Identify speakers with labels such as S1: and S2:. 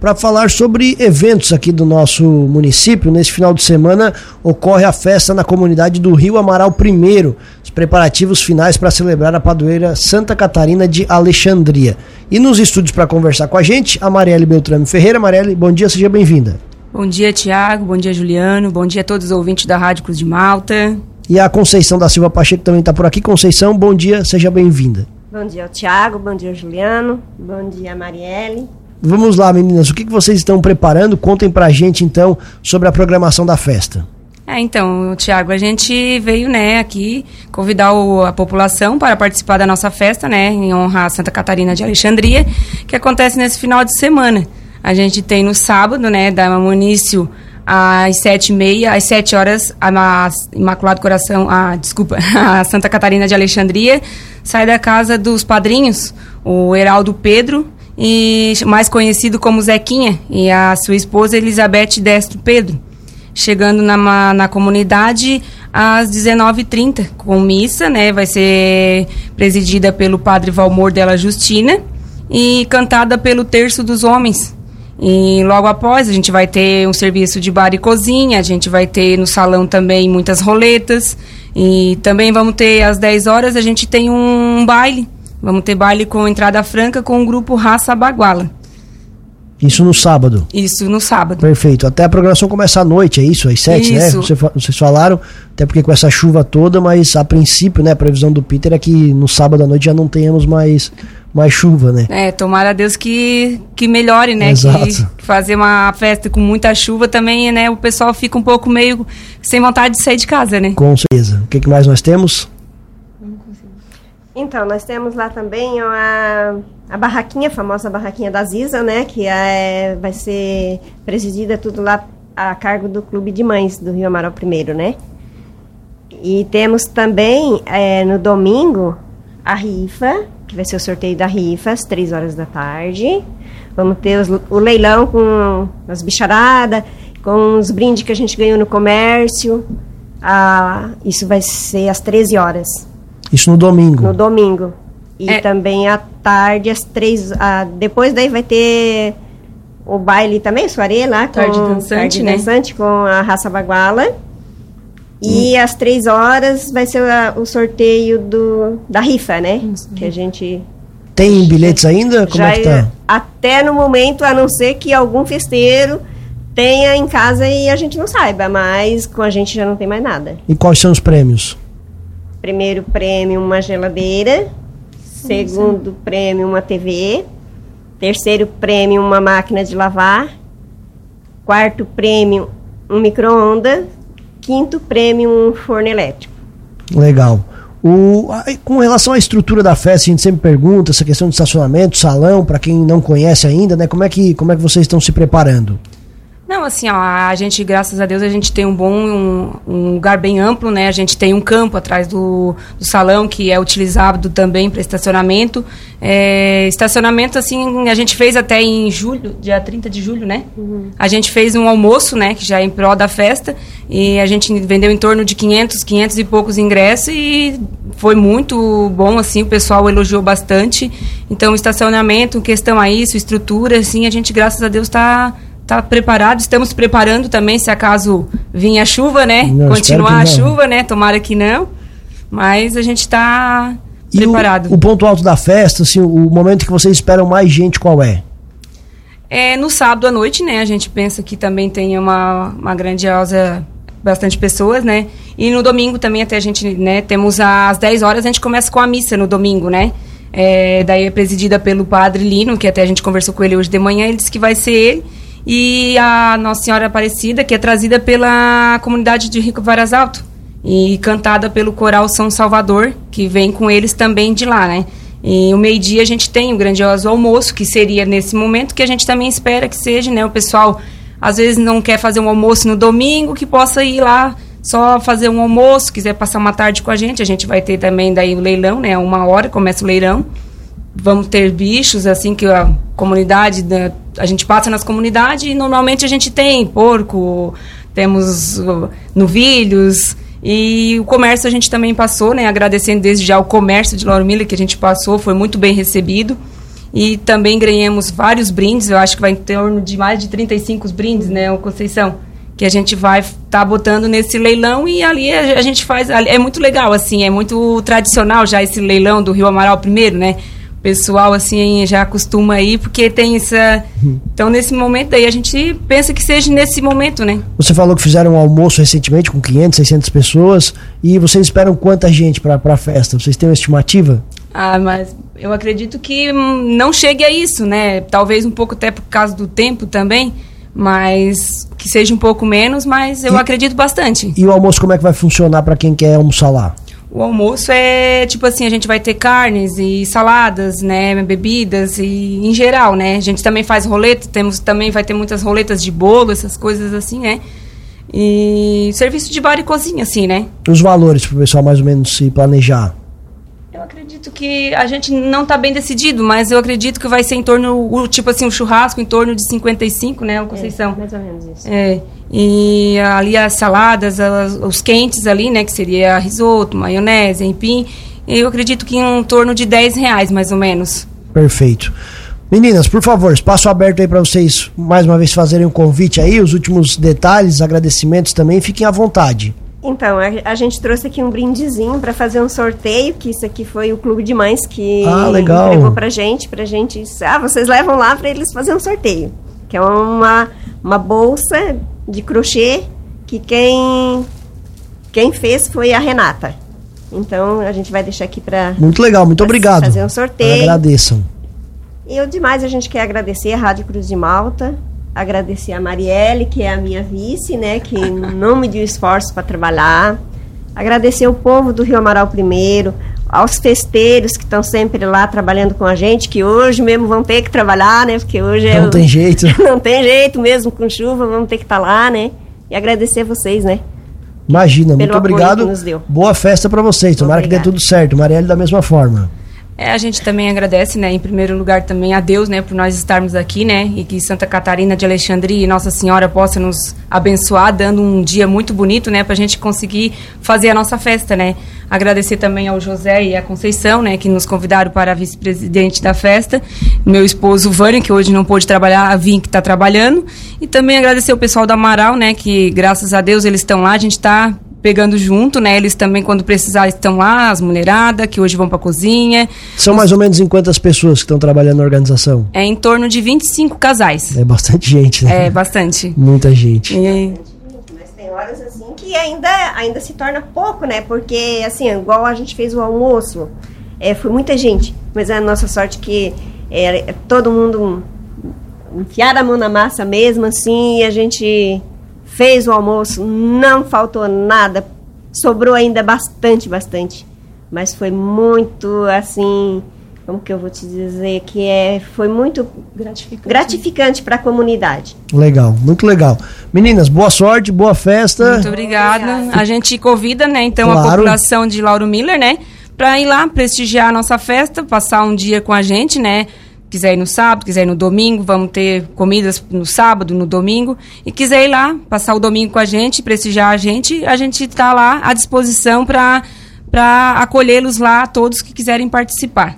S1: Para falar sobre eventos aqui do nosso município, nesse final de semana ocorre a festa na comunidade do Rio Amaral I, os preparativos finais para celebrar a padroeira Santa Catarina de Alexandria. E nos estúdios para conversar com a gente, a Marielle Beltrame Ferreira. Marielle, bom dia, seja bem-vinda.
S2: Bom dia, Tiago, bom dia, Juliano, bom dia a todos os ouvintes da Rádio Cruz de Malta.
S1: E a Conceição da Silva Pacheco também está por aqui. Conceição, bom dia, seja bem-vinda.
S3: Bom dia, Tiago, bom dia, Juliano, bom dia, Marielle.
S1: Vamos lá, meninas, o que, vocês estão preparando? Contem pra gente, então, sobre a programação da festa.
S2: É, então, Tiago, a gente veio, né, aqui convidar o, a população para participar da nossa festa, né, em honra a Santa Catarina de Alexandria, que acontece nesse final de semana. A gente tem no sábado, né, da início às sete e meia, às sete horas, a Imaculado Coração, a, desculpa, a Santa Catarina de Alexandria sai da casa dos padrinhos, o Heraldo Pedro e mais conhecido como Zequinha, e a sua esposa Elizabeth Destro Pedro, chegando na, na comunidade às 19h30, com missa, né? Vai ser presidida pelo padre Valmor della Justina e cantada pelo Terço dos Homens. E logo após a gente vai ter um serviço de bar e cozinha, a gente vai ter no salão também muitas roletas e também vamos ter às 10 horas a gente tem um baile Vamos ter baile com entrada franca com o grupo Raça Baguala.
S1: Isso no sábado?
S2: Isso, no sábado.
S1: Perfeito. Até a programação começa à noite, é isso? Às sete, né? isso. né? Você, vocês falaram, até porque com essa chuva toda, mas a princípio, né, a previsão do Peter é que no sábado à noite já não tenhamos mais, mais chuva, né?
S2: É, tomara a Deus que, que melhore, né?
S1: Exato.
S2: Que fazer uma festa com muita chuva também, né? O pessoal fica um pouco meio sem vontade de sair de casa, né?
S1: Com certeza. O que, que mais nós temos?
S3: Então, nós temos lá também a, a barraquinha, a famosa barraquinha da Ziza, né? Que é, vai ser presidida tudo lá a cargo do Clube de Mães do Rio Amaral I, né? E temos também é, no domingo a rifa, que vai ser o sorteio da rifa, às três horas da tarde. Vamos ter os, o leilão com as bicharadas, com os brindes que a gente ganhou no comércio. Ah, isso vai ser às 13 horas.
S1: Isso no domingo?
S3: No domingo. E é. também à tarde, às três. Ah, depois daí vai ter o baile também, soaré lá. Com,
S2: tarde dançante, tarde
S3: né? dançante com a raça baguala. E hum. às três horas vai ser a, o sorteio do, da rifa, né? Isso. Que a gente.
S1: Tem bilhetes ainda? Como é que tá?
S3: Até no momento, a não ser que algum festeiro tenha em casa e a gente não saiba, mas com a gente já não tem mais nada.
S1: E quais são os prêmios?
S3: Primeiro prêmio, uma geladeira. Segundo prêmio, uma TV. Terceiro prêmio, uma máquina de lavar. Quarto prêmio, um micro-ondas. Quinto prêmio, um forno elétrico.
S1: Legal. O, com relação à estrutura da festa, a gente sempre pergunta essa questão de estacionamento, salão, para quem não conhece ainda, né? Como é que, como é que vocês estão se preparando?
S2: Não, assim, ó, a gente, graças a Deus, a gente tem um bom, um, um lugar bem amplo, né? A gente tem um campo atrás do, do salão que é utilizado também para estacionamento. É, estacionamento, assim, a gente fez até em julho, dia 30 de julho, né? Uhum. A gente fez um almoço, né? Que já é em prol da festa. E a gente vendeu em torno de 500, 500 e poucos ingressos e foi muito bom, assim, o pessoal elogiou bastante. Então, estacionamento, questão a isso, estrutura, assim, a gente, graças a Deus, está tá preparado, estamos preparando também se acaso vir a chuva, né? Não, Continuar a chuva, né? Tomara que não. Mas a gente está preparado.
S1: O, o, ponto alto da festa, assim, o momento que vocês esperam mais gente, qual é?
S2: É no sábado à noite, né? A gente pensa que também tem uma, uma grandiosa bastante pessoas, né? E no domingo também até a gente, né, temos às 10 horas a gente começa com a missa no domingo, né? É, daí é presidida pelo padre Lino, que até a gente conversou com ele hoje de manhã, ele disse que vai ser ele e a Nossa Senhora Aparecida, que é trazida pela comunidade de Rico Varas Alto e cantada pelo coral São Salvador, que vem com eles também de lá, né? E o meio-dia a gente tem o grandioso almoço, que seria nesse momento que a gente também espera que seja, né? O pessoal às vezes não quer fazer um almoço no domingo, que possa ir lá só fazer um almoço, quiser passar uma tarde com a gente, a gente vai ter também daí o leilão, né? Uma hora começa o leilão vamos ter bichos assim que a comunidade né, a gente passa nas comunidades e normalmente a gente tem porco temos uh, novilhos e o comércio a gente também passou né agradecendo desde já o comércio de Lauro que a gente passou foi muito bem recebido E também ganhamos vários brindes, eu acho que vai em torno de mais de 35 brindes, né, Conceição? Que a gente vai estar tá botando nesse leilão e ali a, a gente faz. É muito legal, assim, é muito tradicional já esse leilão do Rio Amaral primeiro, né? Pessoal, assim, já acostuma aí, porque tem essa. Então, nesse momento aí, a gente pensa que seja nesse momento, né?
S1: Você falou que fizeram um almoço recentemente com 500, 600 pessoas. E vocês esperam quanta gente para a festa? Vocês têm uma estimativa?
S2: Ah, mas eu acredito que não chegue a isso, né? Talvez um pouco até por causa do tempo também, mas que seja um pouco menos, mas eu e, acredito bastante.
S1: E o almoço como é que vai funcionar para quem quer almoçar lá?
S2: O almoço é tipo assim, a gente vai ter carnes e saladas, né, bebidas e em geral, né? A gente também faz roleta, temos também vai ter muitas roletas de bolo, essas coisas assim, né? E serviço de bar e cozinha assim, né?
S1: Os valores para o pessoal mais ou menos se planejar.
S2: Eu acredito que a gente não está bem decidido, mas eu acredito que vai ser em torno, o, tipo assim, o um churrasco em torno de 55, né, Conceição?
S3: É, mais ou menos isso.
S2: É. E ali as saladas, as, os quentes ali, né, que seria risoto, maionese, empim. Eu acredito que em torno de 10 reais, mais ou menos.
S1: Perfeito. Meninas, por favor, espaço aberto aí para vocês mais uma vez fazerem um convite aí, os últimos detalhes, agradecimentos também, fiquem à vontade.
S3: Então, a, a, gente trouxe aqui um brindezinho para fazer um sorteio, que isso aqui foi o Clube de Mães que
S1: ah, legal.
S3: entregou pra gente, pra gente, ah, vocês levam lá para eles fazer um sorteio, que é uma, uma bolsa de crochê que quem quem fez foi a Renata. Então, a gente vai deixar aqui para
S1: Muito legal, muito obrigado.
S3: Fazer um sorteio.
S1: Agradeçam.
S3: E o demais a gente quer agradecer a Rádio Cruz de Malta, agradecer a Marielle, que é a minha vice, né, que não me deu esforço para trabalhar. Agradecer o povo do Rio Amaral primeiro, aos festeiros que estão sempre lá trabalhando com a gente, que hoje mesmo vão ter que trabalhar, né? Porque hoje
S1: não
S3: é,
S1: tem jeito.
S3: não tem jeito mesmo com chuva, vamos ter que estar tá lá, né? E agradecer vocês, né?
S1: Imagina, muito obrigado. Boa festa para vocês. Tomara Obrigada. que dê tudo certo. Marielle da mesma forma.
S2: É, a gente também agradece, né, em primeiro lugar também a Deus, né, por nós estarmos aqui, né, e que Santa Catarina de Alexandria e Nossa Senhora possa nos abençoar, dando um dia muito bonito, né, para a gente conseguir fazer a nossa festa, né. Agradecer também ao José e à Conceição, né, que nos convidaram para vice-presidente da festa, meu esposo Vânia, que hoje não pôde trabalhar, a Vim, que está trabalhando, e também agradecer o pessoal da Amaral, né, que graças a Deus eles estão lá, a gente está pegando junto, né? Eles também, quando precisar, estão lá, as mulheradas, que hoje vão para a cozinha.
S1: São mais ou menos em quantas pessoas que estão trabalhando na organização?
S2: É em torno de 25 casais.
S1: É bastante gente, né?
S2: É, bastante.
S1: Muita gente. E...
S3: Mas tem horas assim que ainda, ainda se torna pouco, né? Porque, assim, igual a gente fez o almoço, é, foi muita gente. Mas é a nossa sorte que é, é todo mundo enfiar a mão na massa mesmo, assim, e a gente fez o almoço, não faltou nada, sobrou ainda bastante, bastante. Mas foi muito assim, como que eu vou te dizer que é, foi muito gratificante, gratificante para a comunidade.
S1: Legal, muito legal. Meninas, boa sorte, boa festa.
S2: Muito obrigada. A gente convida, né, então claro. a população de Lauro Miller, né, para ir lá prestigiar a nossa festa, passar um dia com a gente, né? Quiser ir no sábado, quiser ir no domingo, vamos ter comidas no sábado, no domingo. E quiser ir lá, passar o domingo com a gente, prestigiar a gente, a gente está lá à disposição para acolhê-los lá, todos que quiserem participar.